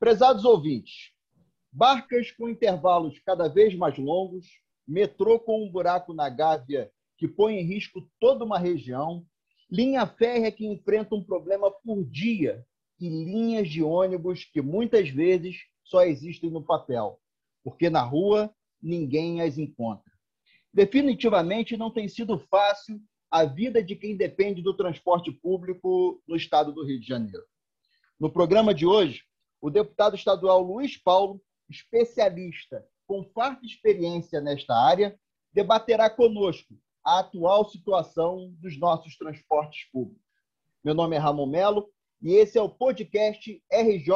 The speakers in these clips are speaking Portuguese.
Prezados ouvintes, barcas com intervalos cada vez mais longos, metrô com um buraco na gávea que põe em risco toda uma região, linha férrea que enfrenta um problema por dia e linhas de ônibus que muitas vezes só existem no papel, porque na rua ninguém as encontra. Definitivamente não tem sido fácil a vida de quem depende do transporte público no estado do Rio de Janeiro. No programa de hoje, o deputado estadual Luiz Paulo, especialista com farta experiência nesta área, debaterá conosco a atual situação dos nossos transportes públicos. Meu nome é Ramon Melo e esse é o podcast RJ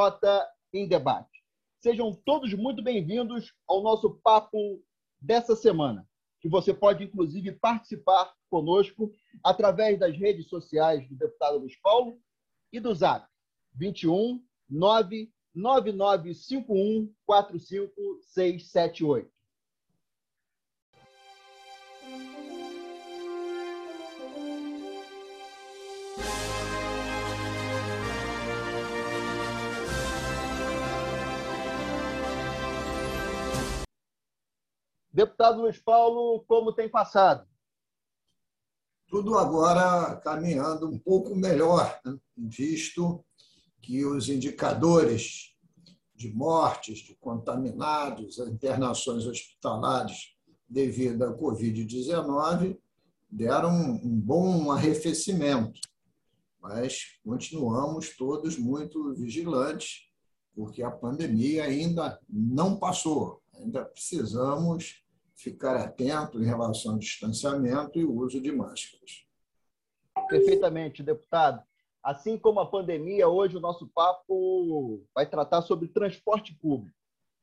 em Debate. Sejam todos muito bem-vindos ao nosso papo dessa semana, que você pode, inclusive, participar conosco através das redes sociais do deputado Luiz Paulo e do Zap 21 99951 45678. Deputado Luiz Paulo, como tem passado? Tudo agora caminhando um pouco melhor, né? visto que os indicadores de mortes, de contaminados, internações hospitalares devido à Covid-19 deram um bom arrefecimento, mas continuamos todos muito vigilantes, porque a pandemia ainda não passou, ainda precisamos ficar atento em relação ao distanciamento e o uso de máscaras. Perfeitamente, deputado. Assim como a pandemia, hoje o nosso papo vai tratar sobre transporte público,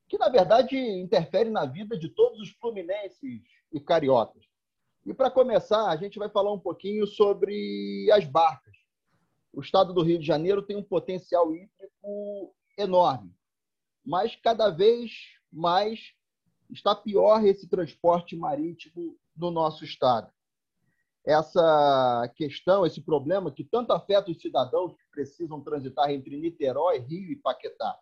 que na verdade interfere na vida de todos os fluminenses e cariocas. E para começar, a gente vai falar um pouquinho sobre as barcas. O estado do Rio de Janeiro tem um potencial hídrico enorme, mas cada vez mais está pior esse transporte marítimo no nosso estado. Essa questão, esse problema que tanto afeta os cidadãos que precisam transitar entre Niterói, Rio e Paquetá.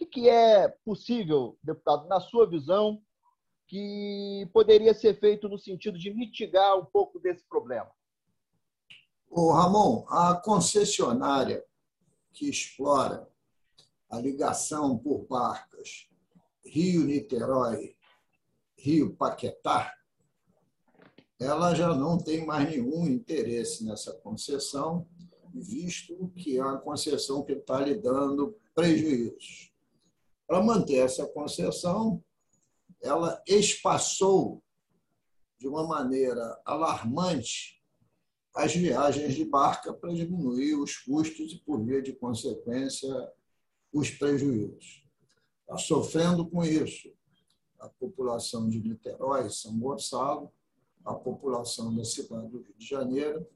O que é possível, deputado, na sua visão, que poderia ser feito no sentido de mitigar um pouco desse problema? O Ramon, a concessionária que explora a ligação por barcas Rio-Niterói, Rio-Paquetá, ela já não tem mais nenhum interesse nessa concessão, visto que é uma concessão que está lhe dando prejuízos. Para manter essa concessão, ela espaçou de uma maneira alarmante as viagens de barca para diminuir os custos e, por via de consequência, os prejuízos está sofrendo com isso. A população de Niterói, São Gonçalo, a população da cidade do Rio de Janeiro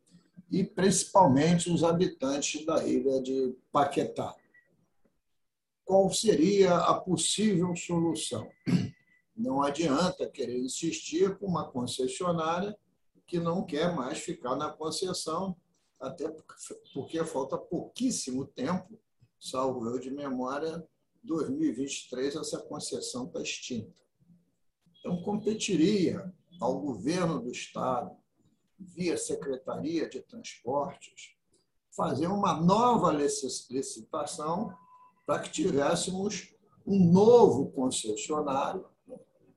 e principalmente os habitantes da ilha de Paquetá. Qual seria a possível solução? Não adianta querer insistir com uma concessionária que não quer mais ficar na concessão, até porque falta pouquíssimo tempo, salvo eu de memória, 2023 essa concessão está extinta. Então, competiria ao governo do Estado, via Secretaria de Transportes, fazer uma nova licitação para que tivéssemos um novo concessionário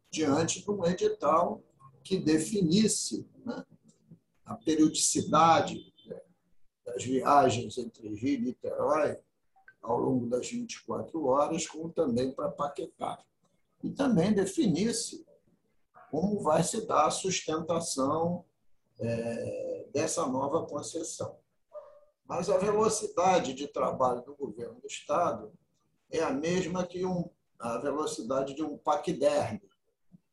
diante de um edital que definisse né, a periodicidade né, das viagens entre Rio e Niterói ao longo das 24 horas, como também para Paquetá. E também definisse como vai se dar a sustentação é, dessa nova concessão. Mas a velocidade de trabalho do governo do Estado é a mesma que um, a velocidade de um paquiderme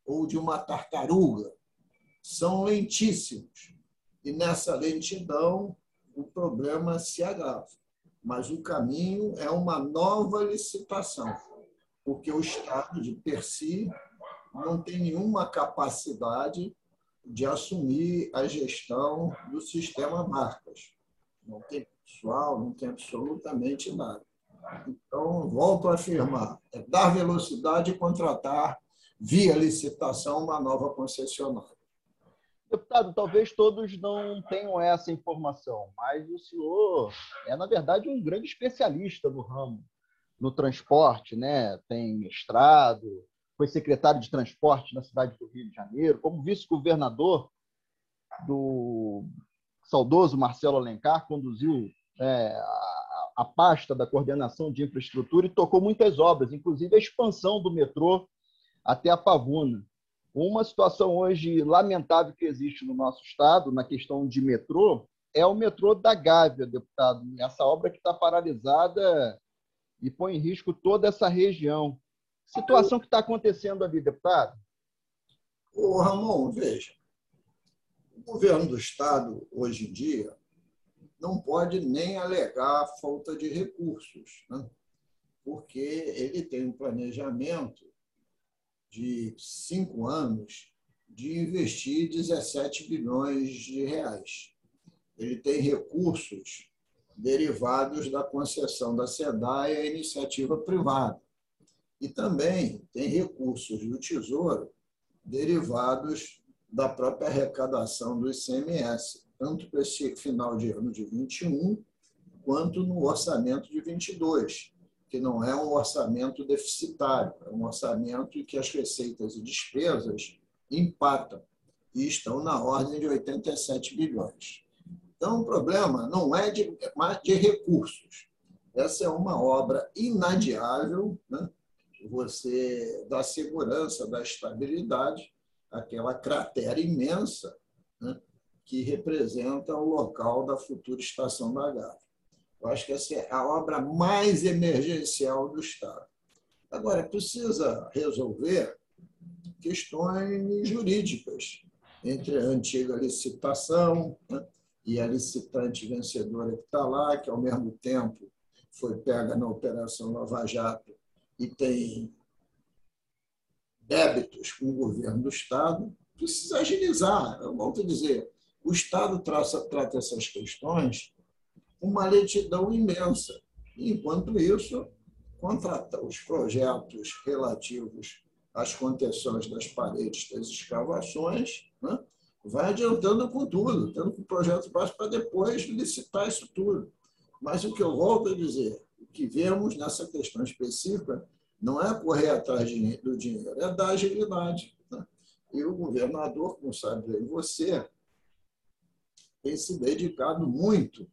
ou de uma tartaruga. São lentíssimos. E nessa lentidão, o problema se agrava mas o caminho é uma nova licitação, porque o Estado, de per si, não tem nenhuma capacidade de assumir a gestão do sistema marcas. Não tem pessoal, não tem absolutamente nada. Então, volto a afirmar: é dar velocidade e contratar, via licitação, uma nova concessionária. Deputado, talvez todos não tenham essa informação, mas o senhor é, na verdade, um grande especialista no ramo, no transporte, né? tem mestrado, foi secretário de transporte na cidade do Rio de Janeiro, como vice-governador do saudoso Marcelo Alencar, conduziu é, a, a pasta da coordenação de infraestrutura e tocou muitas obras, inclusive a expansão do metrô até a Pavuna. Uma situação hoje lamentável que existe no nosso estado, na questão de metrô, é o metrô da Gávea, deputado. Essa obra que está paralisada e põe em risco toda essa região. Situação que está acontecendo ali, deputado? Ô, Ramon, veja. O governo do Estado, hoje em dia, não pode nem alegar falta de recursos, né? porque ele tem um planejamento de cinco anos de investir 17 bilhões de reais. Ele tem recursos derivados da concessão da SEDAI à iniciativa privada. E também tem recursos do Tesouro derivados da própria arrecadação do ICMS, tanto para esse final de ano de 21, quanto no orçamento de 22 que não é um orçamento deficitário, é um orçamento em que as receitas e despesas empatam e estão na ordem de 87 bilhões. Então, o problema não é de, é de recursos. Essa é uma obra inadiável, né? Você dá segurança, dá estabilidade àquela cratera imensa né? que representa o local da futura estação da Gávea. Eu acho que essa é a obra mais emergencial do Estado. Agora, precisa resolver questões jurídicas entre a antiga licitação né, e a licitante vencedora que está lá, que ao mesmo tempo foi pega na Operação Lava Jato e tem débitos com o governo do Estado. Precisa agilizar. Eu volto a dizer, o Estado traça, trata essas questões uma lentidão imensa. Enquanto isso, contrata os projetos relativos às contenções das paredes das escavações, né? vai adiantando com tudo, tendo que o projeto para depois licitar isso tudo. Mas o que eu volto a dizer, que vemos nessa questão específica não é correr atrás do dinheiro, é dar agilidade. Né? E o governador, como sabe bem você, tem se dedicado muito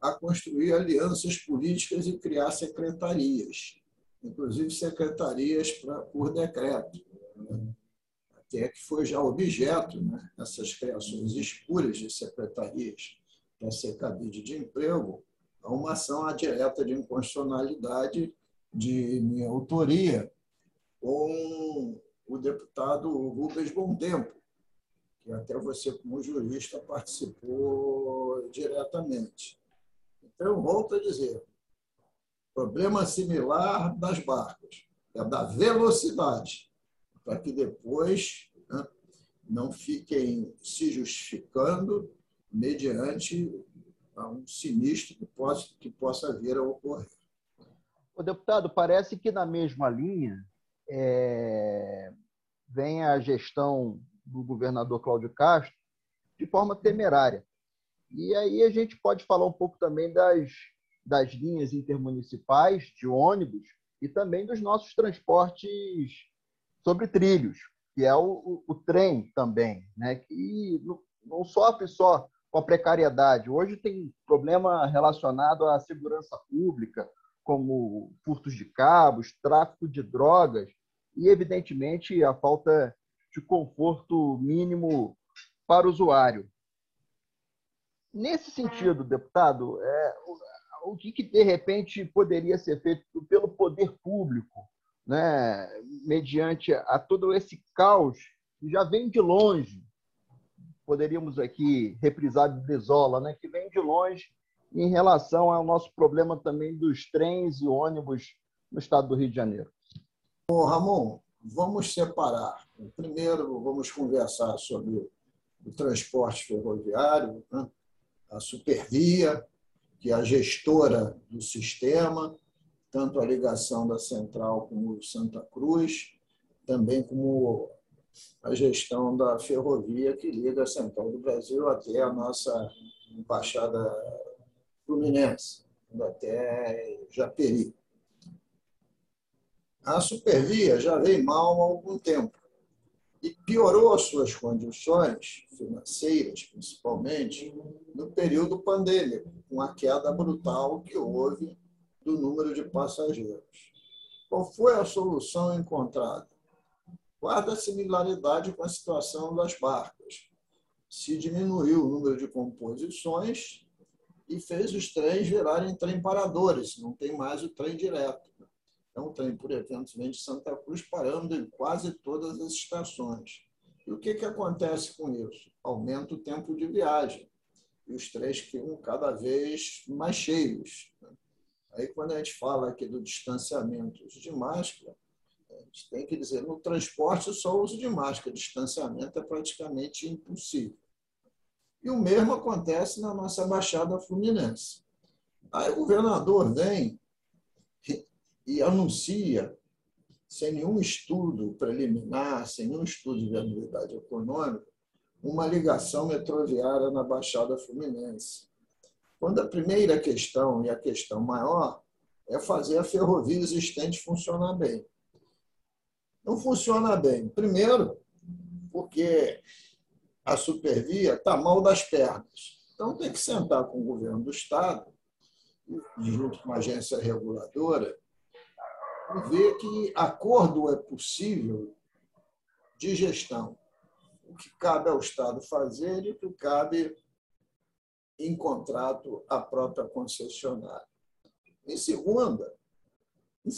a construir alianças políticas e criar secretarias, inclusive secretarias pra, por decreto, né? até que foi já objeto né, essas criações espúrias de secretarias para ser cabide de emprego, a uma ação direta de inconstitucionalidade de minha autoria com o deputado Rubens Tempo, que até você, como jurista, participou diretamente. Então, volto a dizer, problema similar das barcas, é da velocidade, para que depois né, não fiquem se justificando mediante um sinistro que possa, que possa vir a ocorrer. O deputado, parece que na mesma linha é, vem a gestão do governador Cláudio Castro de forma temerária. E aí a gente pode falar um pouco também das, das linhas intermunicipais de ônibus e também dos nossos transportes sobre trilhos, que é o, o, o trem também, né? que não, não sofre só com a precariedade. Hoje tem problema relacionado à segurança pública, como furtos de cabos, tráfico de drogas e, evidentemente, a falta de conforto mínimo para o usuário. Nesse sentido, deputado, é, o, que, que, de repente poderia ser feito pelo poder público, né, mediante a todo esse caos que já vem de longe? Poderíamos aqui reprisar de Desola, né, que vem de longe em relação ao nosso problema também dos trens e ônibus no estado do Rio de Janeiro. Ô, Ramon, vamos separar. Primeiro, vamos conversar sobre o transporte ferroviário, né? a Supervia, que é a gestora do sistema, tanto a ligação da Central com Santa Cruz, também como a gestão da ferrovia que liga a Central do Brasil até a nossa Embaixada Fluminense, até Japeri. A Supervia já veio mal há algum tempo e piorou as suas condições financeiras, principalmente, no período pandêmico, com a queda brutal que houve do número de passageiros. Qual foi a solução encontrada? Guarda similaridade com a situação das barcas. Se diminuiu o número de composições e fez os trens virarem trem paradores, não tem mais o trem direto. É um trem, por exemplo, vem de Santa Cruz parando em quase todas as estações. E o que, que acontece com isso? Aumenta o tempo de viagem. E os trens ficam cada vez mais cheios. Aí, quando a gente fala aqui do distanciamento de máscara, a gente tem que dizer, no transporte, só o uso de máscara, distanciamento é praticamente impossível. E o mesmo acontece na nossa Baixada Fluminense. Aí o governador vem e anuncia, sem nenhum estudo preliminar, sem nenhum estudo de viabilidade econômica, uma ligação metroviária na Baixada Fluminense. Quando a primeira questão e a questão maior é fazer a ferrovia existente funcionar bem. Não funciona bem. Primeiro, porque a supervia está mal das pernas. Então, tem que sentar com o governo do Estado, junto com a agência reguladora, e ver que acordo é possível de gestão. O que cabe ao Estado fazer e o que cabe em contrato à própria concessionária. Em segunda,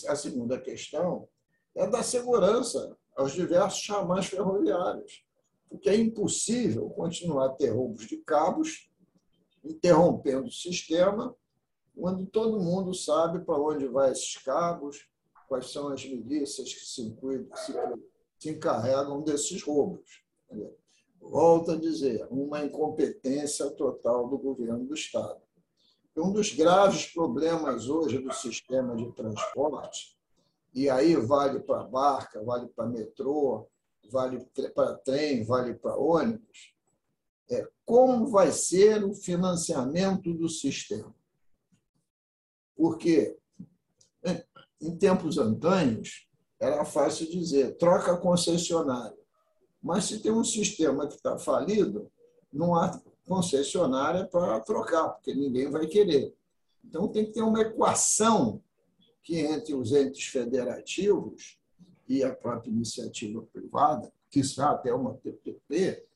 a segunda questão é da segurança aos diversos chamais ferroviários, porque é impossível continuar a ter roubos de cabos, interrompendo o sistema, quando todo mundo sabe para onde vai esses cabos, quais são as milícias que se, se, se encarregam desses roubos. Volto a dizer, uma incompetência total do governo do Estado. Um dos graves problemas hoje do sistema de transporte, e aí vale para barca, vale para metrô, vale para trem, vale para ônibus, é como vai ser o financiamento do sistema. Porque em tempos antanhos, era fácil dizer, troca concessionária. Mas se tem um sistema que está falido, não há concessionária para trocar, porque ninguém vai querer. Então, tem que ter uma equação que entre os entes federativos e a própria iniciativa privada, que será até uma PPP,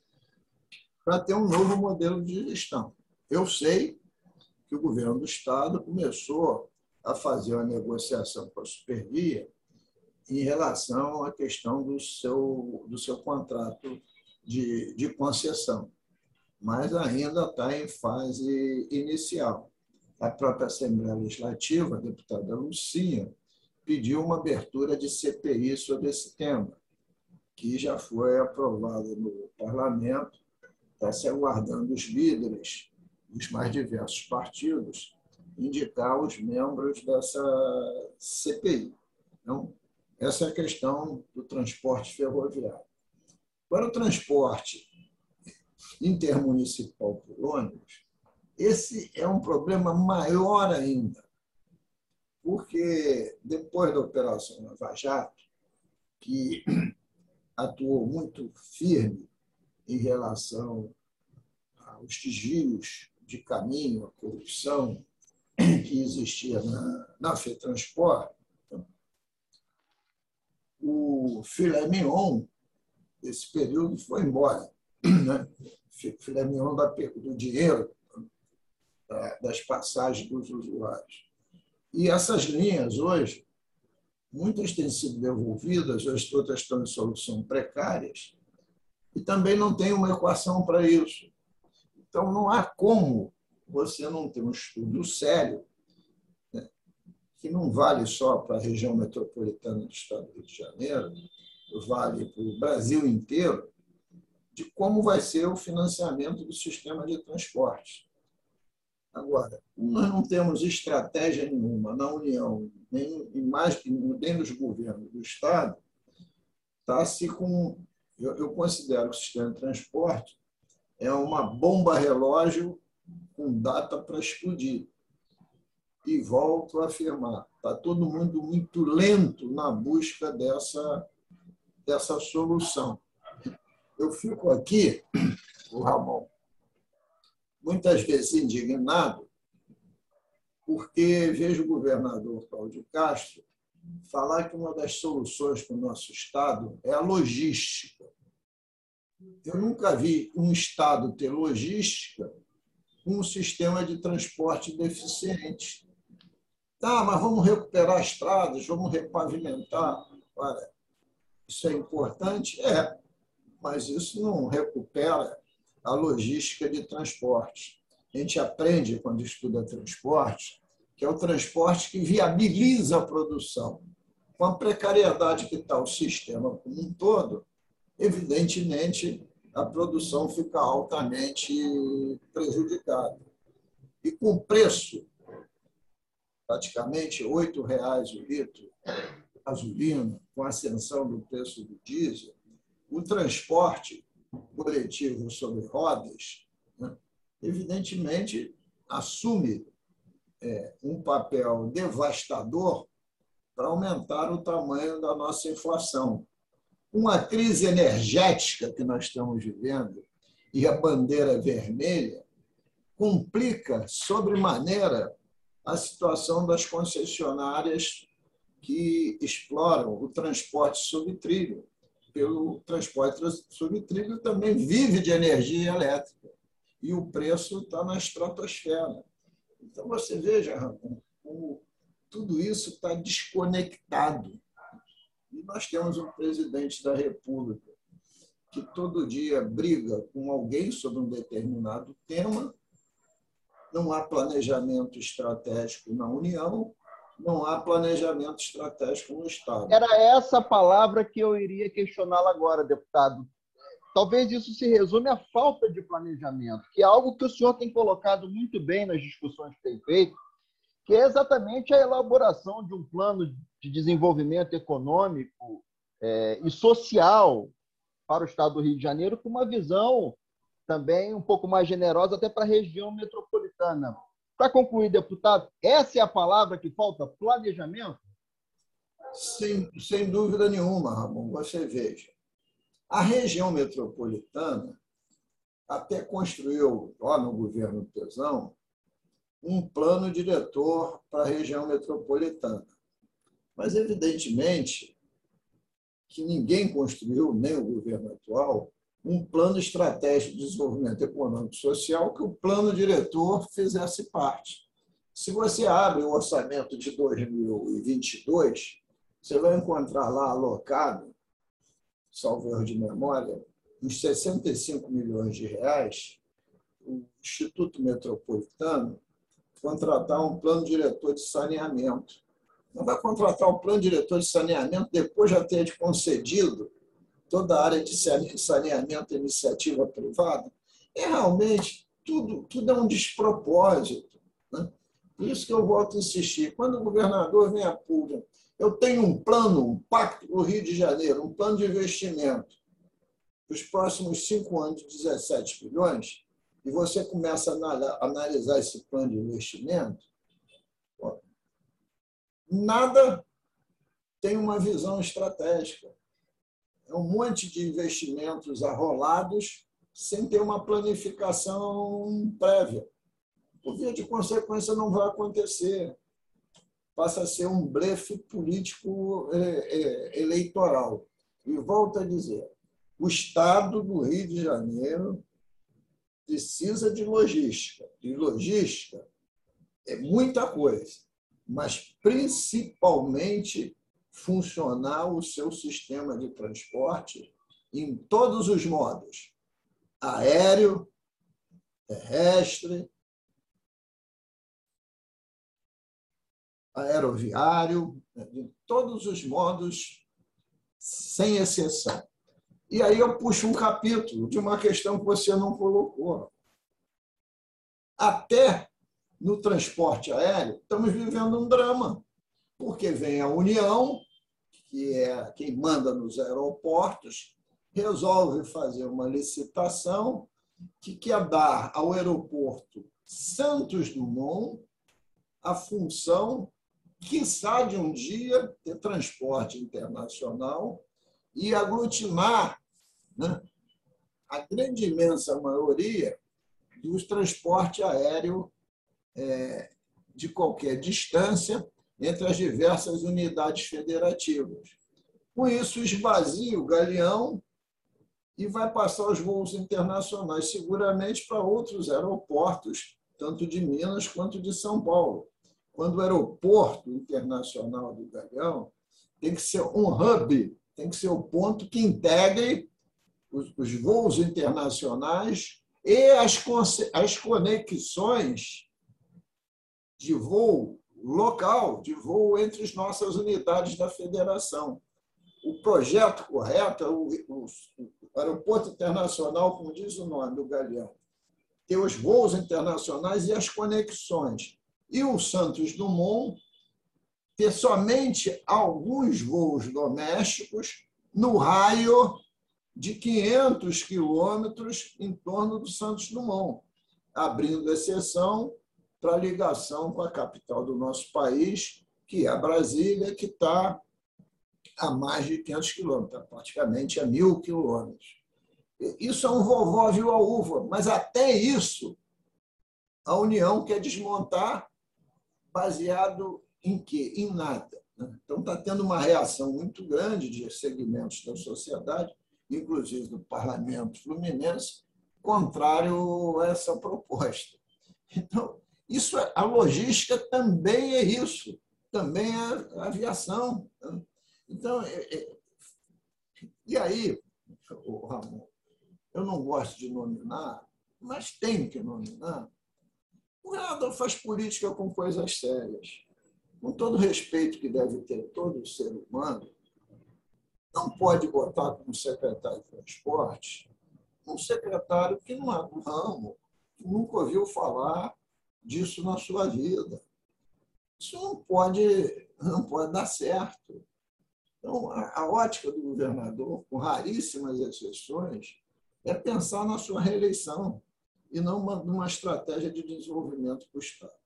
para ter um novo modelo de gestão. Eu sei que o governo do Estado começou a fazer uma negociação com a Supervia em relação à questão do seu, do seu contrato de, de concessão, mas ainda está em fase inicial. A própria Assembleia Legislativa, a deputada Lucinha, pediu uma abertura de CPI sobre esse tema, que já foi aprovado no parlamento, está se aguardando os líderes dos mais diversos partidos indicar os membros dessa CPI. Então, essa é a questão do transporte ferroviário. Para o transporte intermunicipal por ônibus, esse é um problema maior ainda, porque depois da Operação Lava Jato, que atuou muito firme em relação aos desvios de caminho, à corrupção, que existia na, na FETransport, o filé mignon desse período foi embora. Né? Filé mignon do dinheiro das passagens dos usuários. E essas linhas hoje, muitas têm sido devolvidas, as outras estão em solução precárias, e também não tem uma equação para isso. Então, não há como você não ter um estudo sério, né, que não vale só para a região metropolitana do Estado do Rio de Janeiro, vale para o Brasil inteiro, de como vai ser o financiamento do sistema de transporte. Agora, nós não temos estratégia nenhuma na União, nem, mais, nem nos governos do Estado, está-se com. Eu, eu considero que o sistema de transporte é uma bomba relógio com data para explodir. E volto a afirmar, está todo mundo muito lento na busca dessa, dessa solução. Eu fico aqui, o Ramon, muitas vezes indignado, porque vejo o governador Cláudio Castro falar que uma das soluções para o nosso Estado é a logística. Eu nunca vi um Estado ter logística com um sistema de transporte deficiente. Tá, mas vamos recuperar estradas, vamos repavimentar. Olha, isso é importante? É, mas isso não recupera a logística de transporte. A gente aprende, quando estuda transporte, que é o transporte que viabiliza a produção. Com a precariedade que está o sistema como um todo, evidentemente a produção fica altamente prejudicada. E com preço, praticamente R$ 8,00 o litro, gasolina, com a ascensão do preço do diesel, o transporte coletivo sobre rodas, né, evidentemente, assume é, um papel devastador para aumentar o tamanho da nossa inflação. Uma crise energética que nós estamos vivendo e a bandeira vermelha complica sobremaneira a situação das concessionárias que exploram o transporte sobre trilho pelo transporte sobre trilho também vive de energia elétrica e o preço está na estratosfera. Então, você veja, Ramon, como tudo isso está desconectado. E nós temos um presidente da República que todo dia briga com alguém sobre um determinado tema, não há planejamento estratégico na União, não há planejamento estratégico no Estado. Era essa palavra que eu iria questioná-la agora, deputado. Talvez isso se resume à falta de planejamento, que é algo que o senhor tem colocado muito bem nas discussões que tem feito, que é exatamente a elaboração de um plano de desenvolvimento econômico é, e social para o Estado do Rio de Janeiro, com uma visão também um pouco mais generosa até para a região metropolitana. Para concluir, deputado, essa é a palavra que falta? Planejamento? Sem, sem dúvida nenhuma, Ramon. Você veja. A região metropolitana até construiu, lá no governo Pesão, um plano diretor para a região metropolitana. Mas, evidentemente, que ninguém construiu, nem o governo atual, um plano estratégico de desenvolvimento econômico e social que o plano diretor fizesse parte. Se você abre o orçamento de 2022, você vai encontrar lá alocado, salvo erro de memória, uns 65 milhões de reais, o Instituto Metropolitano contratar um plano diretor de saneamento. Não vai contratar um plano diretor de saneamento depois já ter concedido toda a área de saneamento iniciativa privada, é realmente tudo, tudo é um despropósito. Né? Por isso que eu volto a insistir. Quando o governador vem a público, eu tenho um plano, um pacto para o Rio de Janeiro, um plano de investimento para os próximos cinco anos, 17 bilhões, e você começa a analisar esse plano de investimento, nada tem uma visão estratégica é um monte de investimentos arrolados sem ter uma planificação prévia. Por via de consequência, não vai acontecer. Passa a ser um blefe político é, é, eleitoral. E volto a dizer: o Estado do Rio de Janeiro precisa de logística. E logística é muita coisa, mas principalmente funcionar o seu sistema de transporte em todos os modos: aéreo, terrestre, aeroviário, em todos os modos, sem exceção. E aí eu puxo um capítulo de uma questão que você não colocou. Até no transporte aéreo, estamos vivendo um drama, porque vem a União, que é quem manda nos aeroportos, resolve fazer uma licitação que quer dar ao aeroporto Santos Dumont a função, quiçá de um dia, ter transporte internacional e aglutinar né, a grande imensa maioria dos transporte aéreo é, de qualquer distância entre as diversas unidades federativas. Com isso, esvazia o galeão e vai passar os voos internacionais, seguramente para outros aeroportos, tanto de Minas quanto de São Paulo. Quando o aeroporto internacional do Galeão tem que ser um hub, tem que ser o ponto que integre os, os voos internacionais e as, as conexões de voo local, de voo entre as nossas unidades da federação. O projeto correto é o, o, o aeroporto internacional, como diz o nome do Galeão, ter os voos internacionais e as conexões. E o Santos Dumont ter somente alguns voos domésticos no raio de 500 quilômetros em torno do Santos Dumont, abrindo exceção para ligação com a capital do nosso país, que é Brasília, que está a mais de 500 quilômetros, praticamente a mil quilômetros. Isso é um vovó viu a uva, mas até isso a União quer desmontar baseado em quê? Em nada. Né? Então está tendo uma reação muito grande de segmentos da sociedade, inclusive do parlamento fluminense, contrário a essa proposta. Então, isso é, a logística também é isso, também é a aviação. Então, é, é, e aí, Ramon, eu não gosto de nominar, mas tem que nominar. O governador faz política com coisas sérias. Com todo o respeito que deve ter todo ser humano, não pode botar como secretário de transporte um secretário que não é do ramo, que nunca ouviu falar disso na sua vida. Isso não pode, não pode dar certo. Então, a, ótica do governador, com raríssimas exceções, é pensar na sua reeleição e não numa estratégia de desenvolvimento para o Estado.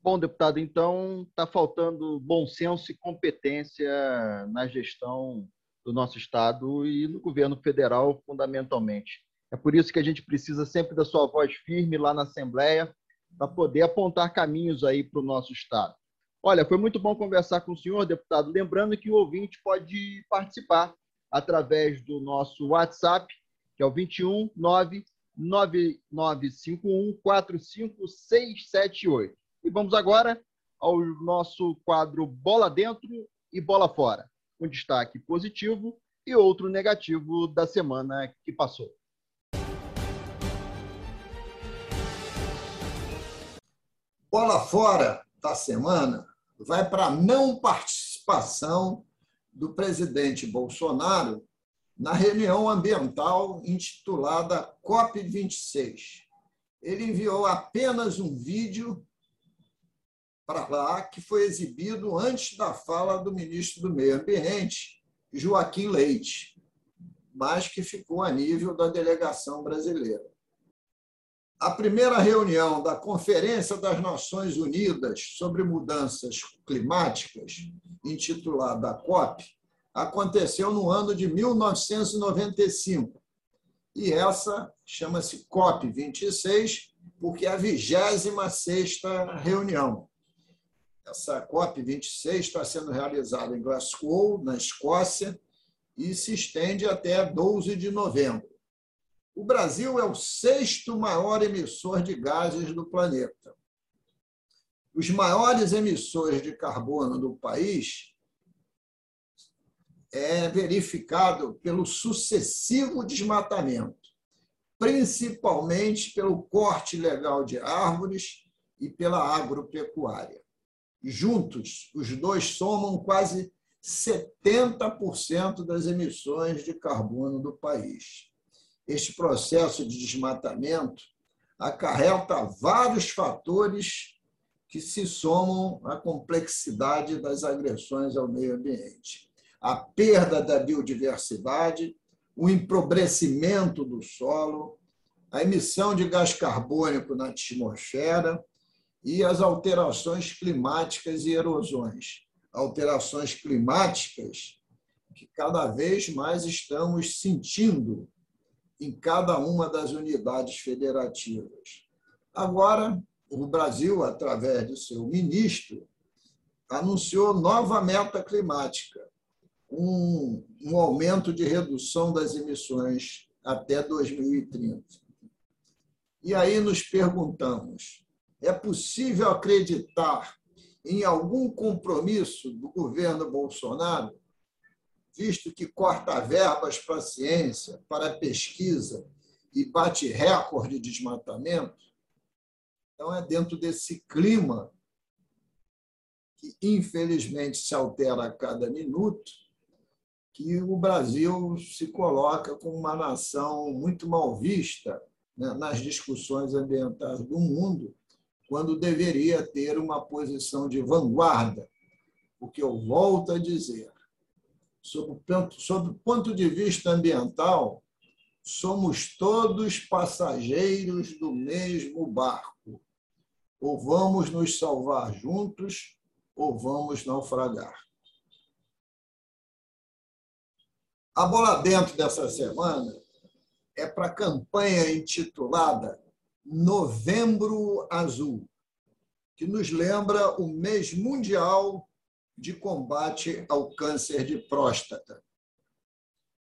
Bom, deputado, então está faltando bom senso e competência na gestão do nosso Estado e no governo federal, fundamentalmente. É por isso que a gente precisa sempre da sua voz firme lá na Assembleia para poder apontar caminhos aí para o nosso Estado. Olha, foi muito bom conversar com o senhor, deputado. Lembrando que o ouvinte pode participar através do nosso WhatsApp, que é o 21 99951 45678. E vamos agora ao nosso quadro Bola Dentro e Bola Fora, um destaque positivo e outro negativo da semana que passou. Bola fora da semana vai para a não participação do presidente Bolsonaro na reunião ambiental intitulada COP26. Ele enviou apenas um vídeo para lá que foi exibido antes da fala do ministro do Meio Ambiente, Joaquim Leite, mas que ficou a nível da delegação brasileira a primeira reunião da Conferência das Nações Unidas sobre Mudanças Climáticas, intitulada COP, aconteceu no ano de 1995. E essa chama-se COP 26, porque é a 26 reunião. Essa COP 26 está sendo realizada em Glasgow, na Escócia, e se estende até 12 de novembro. O Brasil é o sexto maior emissor de gases do planeta. Os maiores emissores de carbono do país é verificado pelo sucessivo desmatamento, principalmente pelo corte ilegal de árvores e pela agropecuária. Juntos, os dois somam quase 70% das emissões de carbono do país este processo de desmatamento acarreta vários fatores que se somam à complexidade das agressões ao meio ambiente. A perda da biodiversidade, o empobrecimento do solo, a emissão de gás carbônico na atmosfera e as alterações climáticas e erosões. Alterações climáticas que cada vez mais estamos sentindo em cada uma das unidades federativas. Agora, o Brasil, através do seu ministro, anunciou nova meta climática, um, um aumento de redução das emissões até 2030. E aí nos perguntamos: é possível acreditar em algum compromisso do governo Bolsonaro, visto que corta verbas para a ciência, para a pesquisa e bate recorde de desmatamento? Então, é dentro desse clima que, infelizmente, se altera a cada minuto, que o Brasil se coloca como uma nação muito mal vista né, nas discussões ambientais do mundo, quando deveria ter uma posição de vanguarda. Porque eu volto a dizer, sob o ponto de vista ambiental, somos todos passageiros do mesmo barco. Ou vamos nos salvar juntos, ou vamos naufragar. A bola dentro dessa semana é para a campanha intitulada Novembro Azul, que nos lembra o mês mundial de combate ao câncer de próstata,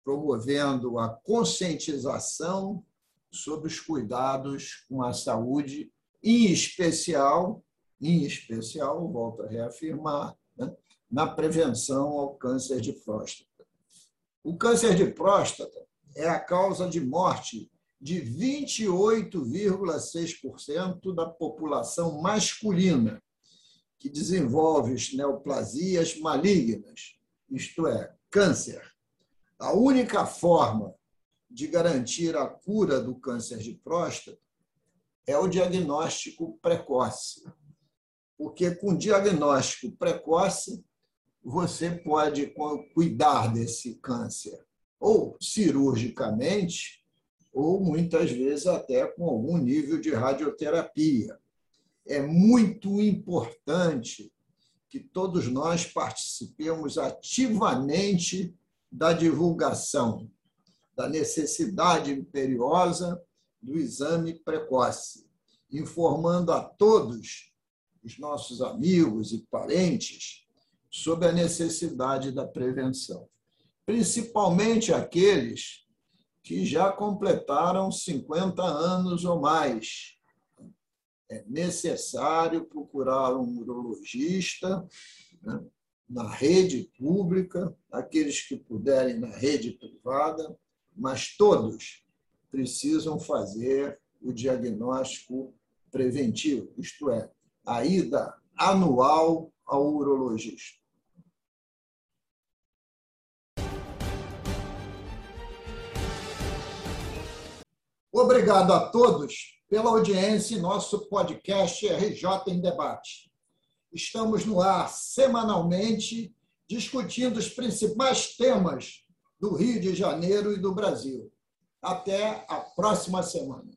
promovendo a conscientização sobre os cuidados com a saúde, em especial, em especial, volto a reafirmar, né, na prevenção ao câncer de próstata. O câncer de próstata é a causa de morte de 28,6% da população masculina que desenvolve neoplasias malignas, isto é, câncer. A única forma de garantir a cura do câncer de próstata é o diagnóstico precoce. Porque com diagnóstico precoce, você pode cuidar desse câncer ou cirurgicamente, ou muitas vezes até com algum nível de radioterapia. É muito importante que todos nós participemos ativamente da divulgação da necessidade imperiosa do exame precoce, informando a todos os nossos amigos e parentes sobre a necessidade da prevenção principalmente aqueles que já completaram 50 anos ou mais. É necessário procurar um urologista né, na rede pública, aqueles que puderem na rede privada, mas todos precisam fazer o diagnóstico preventivo, isto é, a ida anual ao urologista. Obrigado a todos pela audiência nosso podcast RJ em Debate. Estamos no ar semanalmente discutindo os principais temas do Rio de Janeiro e do Brasil. Até a próxima semana.